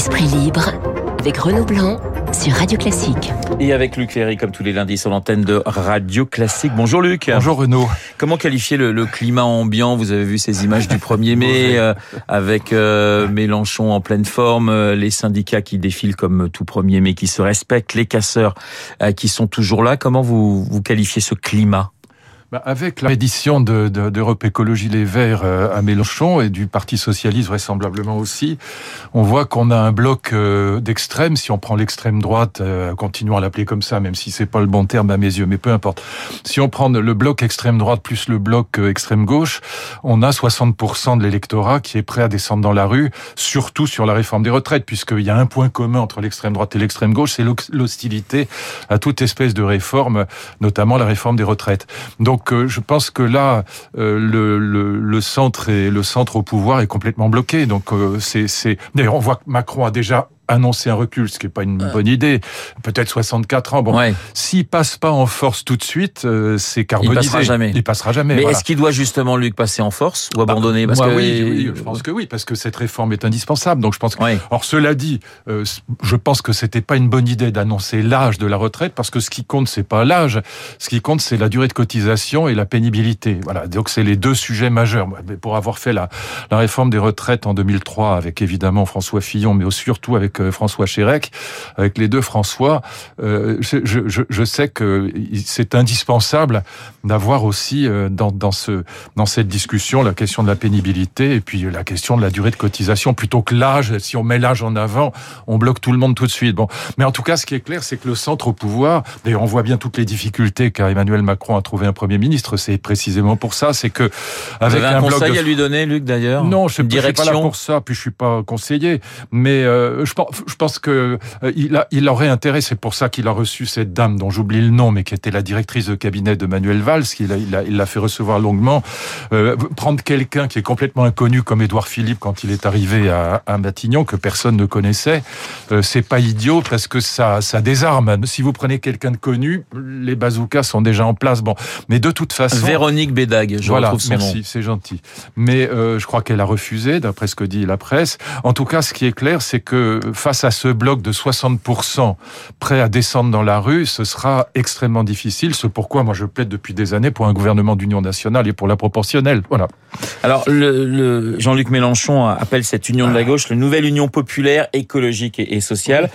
Esprit libre avec Renaud Blanc sur Radio Classique. Et avec Luc Ferry, comme tous les lundis, sur l'antenne de Radio Classique. Bonjour Luc. Bonjour Renaud. Comment qualifier le, climat ambiant Vous avez vu ces images du 1er mai euh, avec euh, Mélenchon en pleine forme, euh, les syndicats qui défilent comme tout 1er mai, qui se respectent, les casseurs qui sont toujours là. Comment vous, vous qualifiez ce climat? Bah, avec la d'Europe de, Écologie Les Verts euh, à Mélenchon et du Parti Socialiste vraisemblablement aussi, on voit qu'on a un bloc euh, d'extrême, si on prend l'extrême droite, euh, continuons à l'appeler comme ça, même si c'est pas le bon terme à mes yeux, mais peu importe. Si on prend le bloc extrême droite plus le bloc extrême gauche, on a 60% de l'électorat qui est prêt à descendre dans la rue, surtout sur la réforme des retraites, puisqu'il y a un point commun entre l'extrême droite et l'extrême gauche, c'est l'hostilité à toute espèce de réforme, notamment la réforme des retraites. Donc donc euh, je pense que là, euh, le, le, centre et le centre au pouvoir est complètement bloqué. Donc euh, c'est, d'ailleurs, on voit que Macron a déjà annoncer un recul, ce qui n'est pas une bonne idée. Peut-être 64 ans. Bon, ouais. s'il passe pas en force tout de suite, euh, c'est carbonisé. Il passera jamais. Il passera jamais. Mais est-ce qu'il doit justement Luc passer en force ou bah, abandonner? Parce que... oui, oui, je pense que oui, parce que cette réforme est indispensable. Donc je pense. Que... Or cela dit, euh, je pense que c'était pas une bonne idée d'annoncer l'âge de la retraite parce que ce qui compte c'est pas l'âge, ce qui compte c'est la durée de cotisation et la pénibilité. Voilà. Donc c'est les deux sujets majeurs. Pour avoir fait la, la réforme des retraites en 2003 avec évidemment François Fillon, mais surtout avec euh, François Chérec, avec les deux François, euh, je, sais que c'est indispensable d'avoir aussi euh, dans, dans, ce, dans cette discussion la question de la pénibilité et puis la question de la durée de cotisation plutôt que l'âge. Si on met l'âge en avant, on bloque tout le monde tout de suite. Bon, mais en tout cas, ce qui est clair, c'est que le centre au pouvoir, d'ailleurs, on voit bien toutes les difficultés car Emmanuel Macron a trouvé un premier ministre. C'est précisément pour ça, c'est que avec un, conseil à lui donner, Luc, d'ailleurs? Non, je ne suis pas là pour ça. Puis je suis pas conseiller, mais je pense je pense que euh, il, a, il aurait intérêt, c'est pour ça qu'il a reçu cette dame dont j'oublie le nom, mais qui était la directrice de cabinet de Manuel Valls, qu'il il l'a il fait recevoir longuement, euh, prendre quelqu'un qui est complètement inconnu comme Édouard Philippe quand il est arrivé à, à Matignon, que personne ne connaissait, euh, c'est pas idiot parce que ça, ça désarme. Si vous prenez quelqu'un de connu, les bazookas sont déjà en place. Bon, mais de toute façon, Véronique Bédag, je voilà, retrouve son merci, c'est gentil. Mais je crois qu'elle a refusé, d'après ce que dit la presse. En tout cas, ce qui est clair, c'est que face à ce bloc de 60% prêt à descendre dans la rue, ce sera extrêmement difficile. C'est pourquoi moi je plaide depuis des années pour un gouvernement d'union nationale et pour la proportionnelle. Voilà. Alors le, Jean-Luc Mélenchon appelle cette union de la gauche la nouvelle union populaire, écologique et, sociale.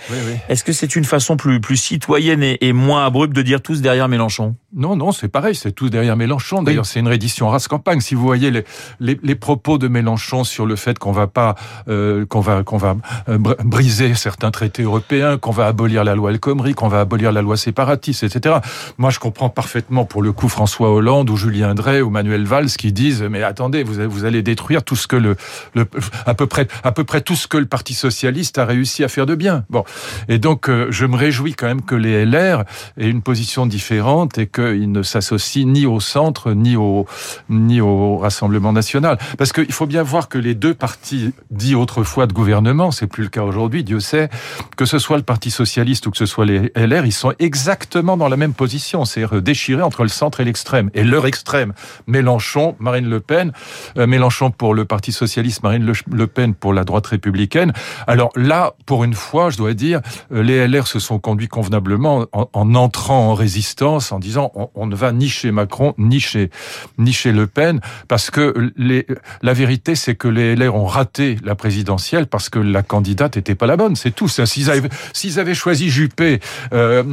Est-ce que c'est une façon plus, plus citoyenne et, et moins abrupte de dire tous derrière Mélenchon? Non, non, c'est pareil, c'est tous derrière Mélenchon. D'ailleurs, c'est une réédition race campagne. Si vous voyez les, les, les propos de Mélenchon sur le fait qu'on va pas, euh, qu'on va, qu'on va euh, briser certains traités européens, qu'on va abolir la loi El Khomri, qu'on va abolir la loi séparatiste, etc. Moi, je comprends parfaitement pour le coup François Hollande ou Julien Drey ou Manuel Valls qui disent mais attendez, vous, vous allez détruire tout ce que le, le, à peu près à peu près tout ce que le Parti socialiste a réussi à faire de bien. Bon, et donc euh, je me réjouis quand même que les LR aient une position différente et qu'ils ne s'associent ni au centre ni au ni au Rassemblement national, parce qu'il faut bien voir que les deux partis dits autrefois de gouvernement, c'est plus le cas aujourd'hui, Dieu sait, que ce soit le Parti socialiste ou que ce soit les LR, ils sont exactement dans la même position, c'est-à-dire déchirés entre le centre et l'extrême. Et leur extrême, Mélenchon, Marine Le Pen, euh, Mélenchon pour le Parti socialiste, Marine Le, Pen pour la droite républicaine. Alors là, pour une fois, je dois dire, euh, les LR se sont conduits convenablement en, entrant en résistance, en disant on, ne va ni chez Macron ni chez ni chez Le Pen, parce que les, la vérité, c'est que les LR ont raté la présidentielle parce que la candidate n'était pas la bonne. C'est tout. S'ils avaient, s'ils avaient choisi Juppé euh,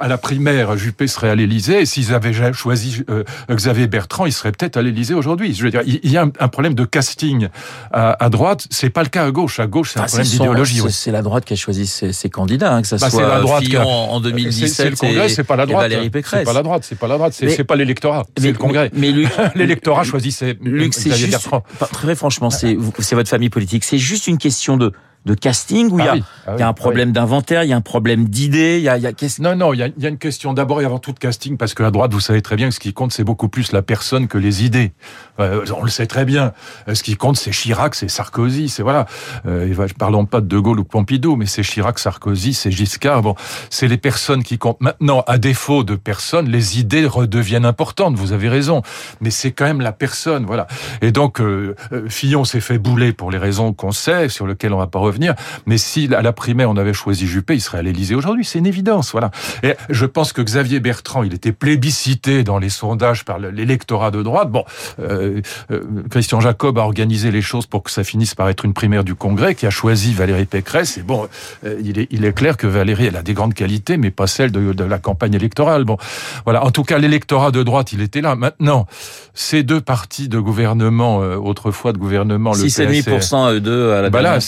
à la primaire, Juppé serait à l'Élysée. S'ils avaient choisi euh, Xavier Bertrand, il serait peut-être à l'Élysée aujourd'hui. Je veux dire, il y a un, problème de casting à, à droite. C'est pas le cas à gauche. À gauche, c'est un ah, problème d'idéologie. C'est la droite qui a choisi ses, candidats, hein, que ça bah, soit la droite Fillon en 2017 c'est le Congrès, c'est pas la droite. Valérie Pécresse. C'est pas la droite, c'est pas la droite, c'est pas l'électorat, c'est le Congrès. Mais, l'électorat choisit ses Luc, c'est juste, très franchement, c'est votre famille politique. C'est juste une question de de casting où il y, a, ah ah il y a un problème d'inventaire, il y a un problème d'idée, il y a, il y a non non il y a, il y a une question d'abord et avant tout de casting parce que à droite vous savez très bien que ce qui compte c'est beaucoup plus la personne que les idées. Euh, on le sait très bien. Euh, ce qui compte c'est Chirac, c'est Sarkozy, c'est voilà. Euh, parlons pas de De Gaulle ou Pompidou, mais c'est Chirac, Sarkozy, c'est Giscard. Bon, c'est les personnes qui comptent. Maintenant, à défaut de personnes, les idées redeviennent importantes. Vous avez raison, mais c'est quand même la personne, voilà. Et donc euh, Fillon s'est fait bouler pour les raisons qu'on sait, sur lesquelles on va pas revenir. Mais si à la primaire on avait choisi Juppé, il serait à l'Élysée aujourd'hui. C'est une évidence, voilà. Et je pense que Xavier Bertrand, il était plébiscité dans les sondages par l'électorat de droite. Bon, euh, euh, Christian Jacob a organisé les choses pour que ça finisse par être une primaire du Congrès, qui a choisi Valérie Pécresse. Et bon, euh, il, est, il est clair que Valérie, elle a des grandes qualités, mais pas celles de, de la campagne électorale. Bon, voilà. En tout cas, l'électorat de droite, il était là. Maintenant, ces deux partis de gouvernement, euh, autrefois de gouvernement, le 6,5% eux deux à la bah là,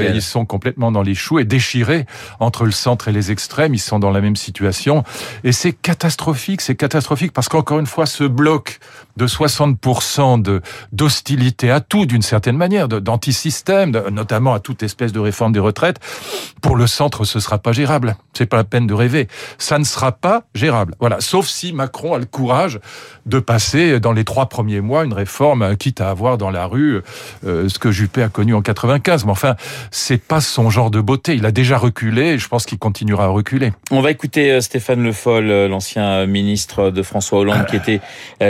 ils sont complètement dans les choux et déchirés entre le centre et les extrêmes. Ils sont dans la même situation. Et c'est catastrophique, c'est catastrophique parce qu'encore une fois, ce bloc de 60% de d'hostilité à tout d'une certaine manière, d'antisystème, notamment à toute espèce de réforme des retraites, pour le centre, ce sera pas gérable. C'est pas la peine de rêver. Ça ne sera pas gérable. Voilà. Sauf si Macron a le courage de passer dans les trois premiers mois une réforme, quitte à avoir dans la rue euh, ce que Juppé a connu en 95. Mais enfin, c'est pas son genre de beauté. Il a déjà reculé et je pense qu'il continuera à reculer. On va écouter euh, Stéphane Le Foll, euh, l'ancien ministre de François Hollande, qui était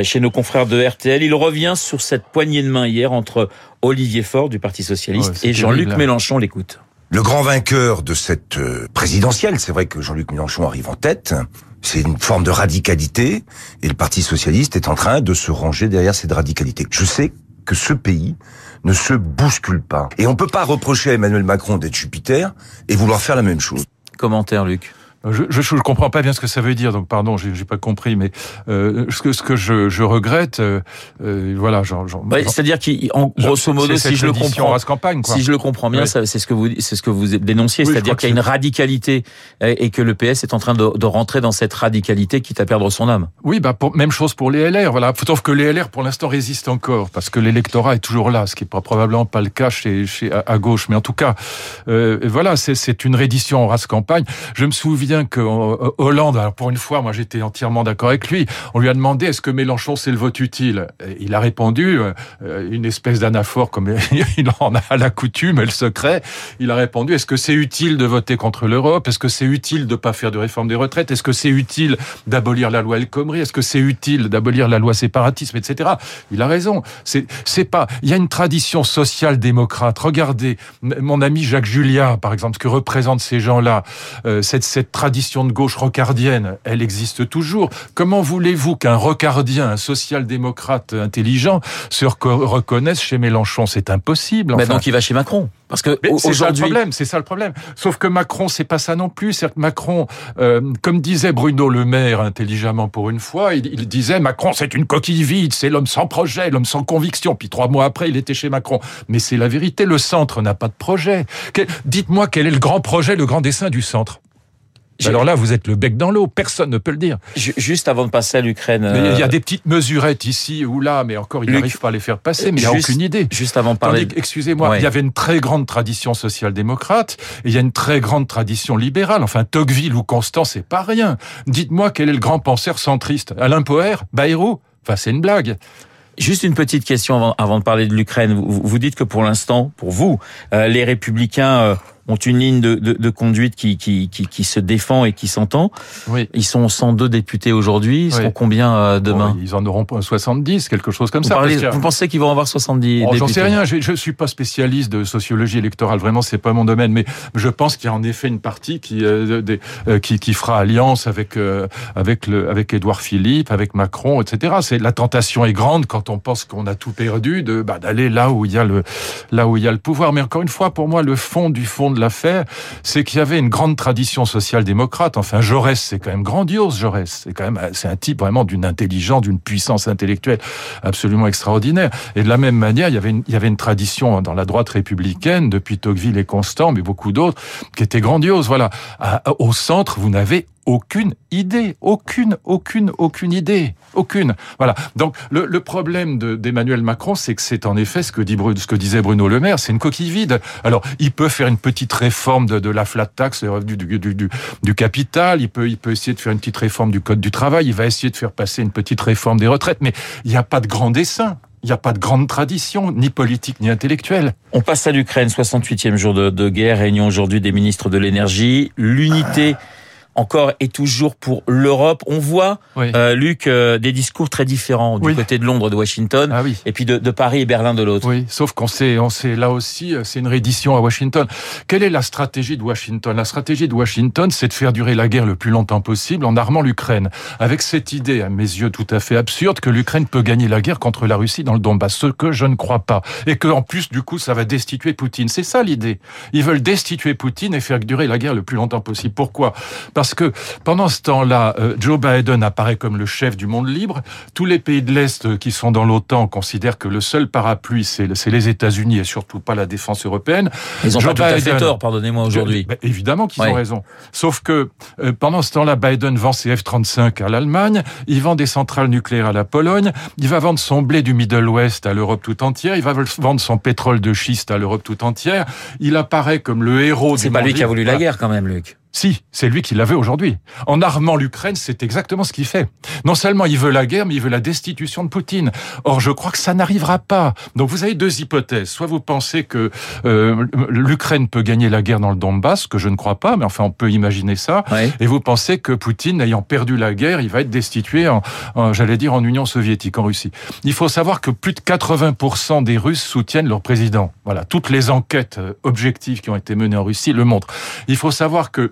chez nos confrères de RTL. Il revient sur cette poignée de main hier entre Olivier Faure du Parti Socialiste et Jean-Luc Mélenchon. L'écoute. Le grand vainqueur de cette présidentielle, c'est vrai que Jean-Luc Mélenchon arrive en tête, c'est une forme de radicalité et le Parti socialiste est en train de se ranger derrière cette radicalité. Je sais que ce pays ne se bouscule pas. Et on peut pas reprocher à Emmanuel Macron d'être Jupiter et vouloir faire la même chose. Commentaire, Luc. Je, je, je, comprends pas bien ce que ça veut dire, donc pardon, j'ai, pas compris, mais euh, ce que ce que je, je regrette, euh, euh voilà, genre, genre c'est-à-dire qu'en grosso modo, si je le comprends, campagne, quoi. si je le comprends bien, c'est ce que vous c'est ce que vous dénonciez, c'est-à-dire qu'il y a une radicalité et que le PS est en train de, de rentrer dans cette radicalité quitte à perdre son âme. Oui, bah pour, même chose pour les LR, voilà, sauf que les LR pour l'instant résistent encore parce que l'électorat est toujours là, ce qui est pas, probablement pas le cas chez, chez à, gauche, mais en tout cas, euh, voilà, c'est, c'est une reddition en race campagne. Je me souviens bien que euh, Hollande, alors pour une fois, moi j'étais entièrement d'accord avec lui, on lui a demandé est-ce que Mélenchon c'est le vote utile? Il a répondu, euh, une espèce d'anaphore comme il en a la coutume et le secret, il a répondu est-ce que c'est utile de voter contre l'Europe? Est-ce que c'est utile de pas faire de réforme des retraites? Est-ce que c'est utile d'abolir la loi El Khomri? Est-ce que c'est utile d'abolir la loi séparatisme, etc. Il a raison. C'est pas. Il y a une tradition social-démocrate. Regardez mon ami Jacques Julien, par exemple, ce que représentent ces gens-là, euh, cette cette tradition de gauche rocardienne, elle existe toujours. Comment voulez-vous qu'un rocardien, un social-démocrate intelligent, se reconnaisse chez Mélenchon? C'est impossible. Enfin. donc il va chez Macron. Parce que c'est ça le problème, c'est ça le problème. Sauf que Macron, c'est pas ça non plus. C'est que Macron, euh, comme disait Bruno Le Maire intelligemment pour une fois, il, il disait Macron, c'est une coquille vide, c'est l'homme sans projet, l'homme sans conviction. Puis trois mois après, il était chez Macron. Mais c'est la vérité. Le centre n'a pas de projet. Dites-moi quel est le grand projet, le grand dessin du centre? Alors là, vous êtes le bec dans l'eau, personne ne peut le dire. Juste avant de passer à l'Ukraine. Il y a euh, des petites mesurettes ici ou là, mais encore, il n'arrive pas à les faire passer, mais il n'y a aucune idée. Juste avant de parler. Excusez-moi, il y avait une très grande tradition social-démocrate et il y a une très grande tradition libérale. Enfin, Tocqueville ou Constant, c'est pas rien. Dites-moi quel est le grand penseur centriste Alain Poher Bayrou? Enfin, c'est une blague. Juste une petite question avant, de parler de l'Ukraine. Vous, vous, dites que pour l'instant, pour vous, euh, les républicains euh, ont une ligne de, de, de conduite qui, qui, qui, qui, se défend et qui s'entend. Oui. Ils sont 102 députés aujourd'hui. Ils seront combien euh, demain Ils en auront 70, quelque chose comme vous ça. vous pensez qu'ils vont avoir 70 oh, J'en sais rien. Je, je suis pas spécialiste de sociologie électorale. Vraiment, c'est pas mon domaine. Mais je pense qu'il y a en effet une partie qui, euh, des, euh, qui, qui, fera alliance avec avec le avec Édouard Philippe, avec Macron, etc. C'est la tentation est grande quand on pense qu'on a tout perdu de bah, d'aller là où il y a le là où il y a le pouvoir. Mais encore une fois, pour moi, le fond du fond de l'affaire, c'est qu'il y avait une grande tradition social-démocrate. Enfin, Jaurès, c'est quand même grandiose, Jaurès. C'est quand même, c'est un type vraiment d'une intelligence, d'une puissance intellectuelle absolument extraordinaire. Et de la même manière, il y avait une, il y avait une tradition dans la droite républicaine, depuis Tocqueville et Constant, mais beaucoup d'autres, qui était grandiose. Voilà. au centre, vous n'avez aucune idée, aucune, aucune, aucune idée, aucune. Voilà. Donc le, le problème d'Emmanuel Macron, c'est que c'est en effet ce que, dit, ce que disait Bruno Le Maire, c'est une coquille vide. Alors il peut faire une petite réforme de, de la flat tax, du, du, du, du, capital, il peut, il peut essayer de faire une petite réforme du code du travail, il va essayer de faire passer une petite réforme des retraites, mais il n'y a pas de grand dessin. Il n'y a pas de grande tradition, ni politique, ni intellectuelle. On passe à l'Ukraine, 68e jour de, de guerre, réunion aujourd'hui des ministres de l'énergie. L'unité encore et toujours pour l'Europe. On voit, euh, Luc, euh, des discours très différents du côté de Londres, de Washington, ah, oui. et puis de, de, Paris et Berlin de l'autre. Oui, sauf qu'on sait, on sait là aussi, euh, c'est une réédition à Washington. Quelle est la stratégie de Washington? La stratégie de Washington, c'est de faire durer la guerre le plus longtemps possible en armant l'Ukraine, avec cette idée, à mes yeux tout à fait absurde, que l'Ukraine peut gagner la guerre contre la Russie dans le Donbass, ce que je ne crois pas, et que en plus, du coup, ça va destituer Poutine. C'est ça l'idée. Ils veulent destituer Poutine et faire durer la guerre le plus longtemps possible. Pourquoi? Parce que pendant ce temps-là, euh, Joe Biden apparaît comme le chef du monde libre. Tous les pays de l'Est euh, qui sont dans l'OTAN considèrent que le seul parapluie, c'est les États-Unis et surtout pas la défense européenne. Ils ont pas tout à fait tort, pardonnez-moi, aujourd'hui. Ben, évidemment qu'ils ont raison. Sauf que euh, pendant ce temps-là, Biden vend ses F-35 à l'Allemagne, il vend des centrales nucléaires à la Pologne, il va vendre son blé du Middle West à l'Europe tout entière, il va vendre son pétrole de schiste à l'Europe tout entière. Il apparaît comme le héros. C'est pas lui qui a voulu la guerre quand même, Luc. Si, c'est lui qui la veut aujourd'hui. En armant l'Ukraine, c'est exactement ce qu'il fait. Non seulement il veut la guerre, mais il veut la destitution de Poutine. Or, je crois que ça n'arrivera pas. Donc, vous avez deux hypothèses. Soit vous pensez que euh, l'Ukraine peut gagner la guerre dans le Donbass, que je ne crois pas, mais enfin, on peut imaginer ça. Et vous pensez que Poutine, ayant perdu la guerre, il va être destitué, en, j'allais dire, en Union soviétique, en Russie. Il faut savoir que plus de 80% des Russes soutiennent leur président. Voilà, toutes les enquêtes euh, objectives qui ont été menées en Russie le montrent. Il faut savoir que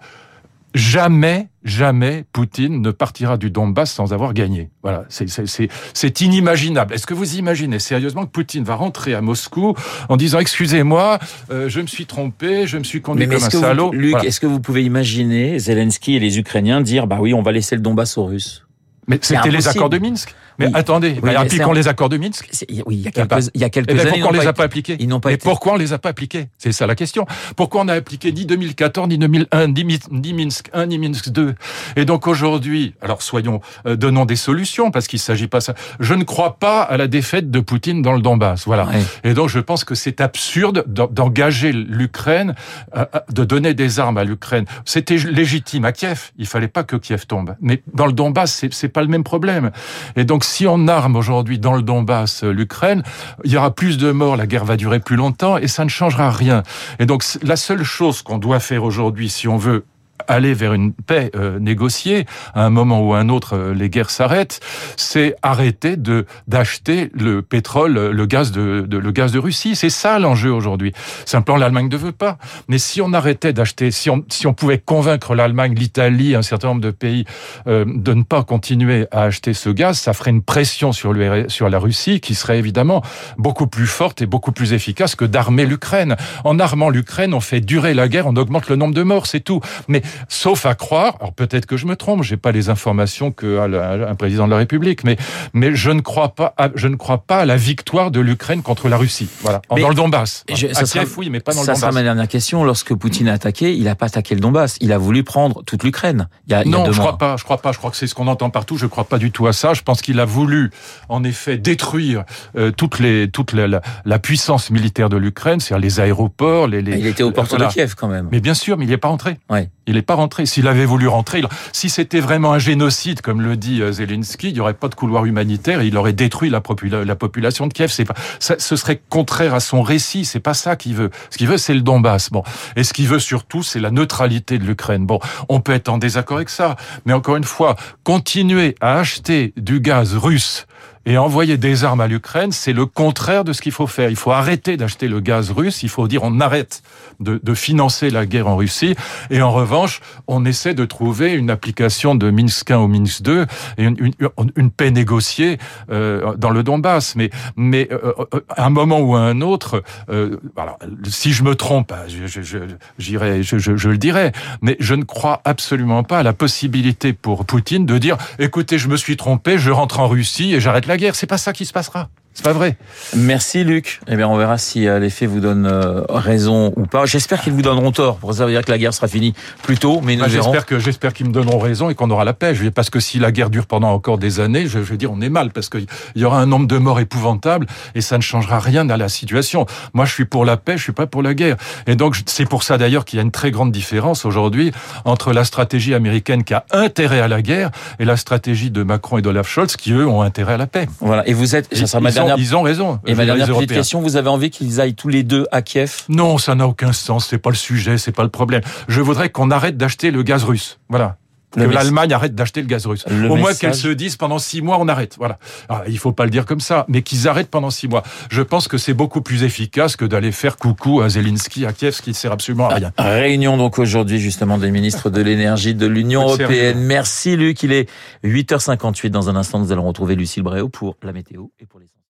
jamais, jamais Poutine ne partira du Donbass sans avoir gagné. Voilà, c'est inimaginable. Est-ce que vous imaginez sérieusement que Poutine va rentrer à Moscou en disant excusez-moi, euh, je me suis trompé, je me suis conduit comme un salaud. Luc, est-ce que vous pouvez imaginer Zelensky et les Ukrainiens dire bah oui, on va laisser le Donbass aux Russes? Mais c'était les accords de Minsk. Mais attendez, oui, appliquons les accords de Minsk. Oui, il y a quelques, il y a quelques eh années. Pourquoi on les a pas appliqués Ils n'ont pas mais été... pourquoi on les a pas appliqués C'est ça la question. Pourquoi on a appliqué ni 2014, ni 2001, ni, Minsk 1, ni Minsk 2 Et donc aujourd'hui, alors soyons, euh, donnons des solutions parce qu'il s'agit pas ça. Je ne crois pas à la défaite de Poutine dans le Donbass. Voilà. Et donc je pense que c'est absurde d'engager l'Ukraine, euh, euh, de donner des armes à l'Ukraine. C'était légitime à Kiev. Il fallait pas que Kiev tombe. Mais dans le Donbass, c'est pas le même problème. Et donc si on arme aujourd'hui dans le Donbass euh, l'Ukraine, il y aura plus de morts, la guerre va durer plus longtemps et ça ne changera rien. Et donc la seule chose qu'on doit faire aujourd'hui si on veut aller vers une paix euh, négociée, à un moment ou à un autre, euh, les guerres s'arrêtent, c'est arrêter de d'acheter le pétrole, le gaz de, de le gaz de Russie. C'est ça l'enjeu aujourd'hui. Simplement, l'Allemagne ne veut pas. Mais si on arrêtait d'acheter, si on si on pouvait convaincre l'Allemagne, l'Italie, un certain nombre de pays euh, de ne pas continuer à acheter ce gaz, ça ferait une pression sur sur la Russie qui serait évidemment beaucoup plus forte et beaucoup plus efficace que d'armer l'Ukraine. En armant l'Ukraine, on fait durer la guerre, on augmente le nombre de morts, c'est tout. Mais Sauf à croire, alors peut-être que je me trompe, j'ai pas les informations que un président de la République, mais mais je ne crois pas, à, je ne crois pas à la victoire de l'Ukraine contre la Russie. Voilà, dans le Donbass. Je, à Kiev, oui, mais pas dans le Donbass. Ça sera ma dernière question. Lorsque Poutine a attaqué, il a pas attaqué le Donbass, il a voulu prendre toute l'Ukraine. non, je crois pas. Je crois pas. Je crois que c'est ce qu'on entend partout. Je crois pas du tout à ça. Je pense qu'il a voulu, en effet, détruire euh, toutes les toute la, la, puissance militaire de l'Ukraine, c'est-à-dire les aéroports, les, les. Il était aux portes de Kiev quand même. Mais bien sûr, mais il n'est pas entré. Ouais. Il n'est pas rentré. S'il avait voulu rentrer, si c'était vraiment un génocide, comme le dit euh, Zelensky, il n'y aurait pas de couloir humanitaire et il aurait détruit la, la population de Kiev. C'est pas, ce serait contraire à son récit. C'est pas ça qu'il veut. Ce qu'il veut, c'est le Donbass. Bon. Et ce qu'il veut surtout, c'est la neutralité de l'Ukraine. Bon. On peut être en désaccord avec ça. Mais encore une fois, continuer à acheter du gaz russe et envoyer des armes à l'Ukraine, c'est le contraire de ce qu'il faut faire. Il faut arrêter d'acheter le gaz russe, il faut dire on arrête de, de, financer la guerre en Russie, et en revanche, on essaie de trouver une application de Minsk 1 au Minsk 2 et une, une, une paix négociée euh, dans le Donbass. Mais, mais euh, euh à un moment ou à un autre, euh, alors, si je me trompe, je, je, je, je, je le dirai, mais je ne crois absolument pas à la possibilité pour Poutine de dire écoutez, je me suis trompé, je rentre en Russie et j'arrête la guerre. C'est pas ça qui se passera. C'est pas vrai. Merci Luc. Eh bien, on verra si euh, les faits vous donnent euh, raison ou pas. J'espère qu'ils vous donneront tort. Pour ça veut dire que la guerre sera finie plus tôt, mais nous bah, J'espère que j'espère qu'ils me donneront raison et qu'on aura la paix. Je parce que si la guerre dure pendant encore des années, je, je veux dire, on est mal parce qu'il y aura un nombre de morts épouvantable et ça ne changera rien à la situation. Moi, je suis pour la paix, je suis pas pour la guerre. Et donc, c'est pour ça d'ailleurs qu'il y a une très grande différence aujourd'hui entre la stratégie américaine qui a intérêt à la guerre et la stratégie de Macron et d'Olaf Scholz qui eux ont intérêt à la paix. Voilà. Et vous êtes, ça sera ma dernière ils ont raison. Et ma dernière petite question, vous avez envie qu'ils aillent tous les deux à Kiev? Non, ça n'a aucun sens. C'est pas le sujet, c'est pas le problème. Je voudrais qu'on arrête d'acheter le gaz russe. Voilà. que l'Allemagne arrête d'acheter le gaz russe. Au moins qu'elle se dise pendant six mois, on arrête. Voilà. Alors, il faut pas le dire comme ça, mais qu'ils arrêtent pendant six mois. Je pense que c'est beaucoup plus efficace que d'aller faire coucou à Zelensky, à Kiev, ce qui ne sert absolument à rien. Réunion donc aujourd'hui justement des ministres de l'énergie de l'Union européenne. Merci Luc, il est 8h58. Dans un instant, nous allons retrouver Lucille Bréau pour la météo et pour les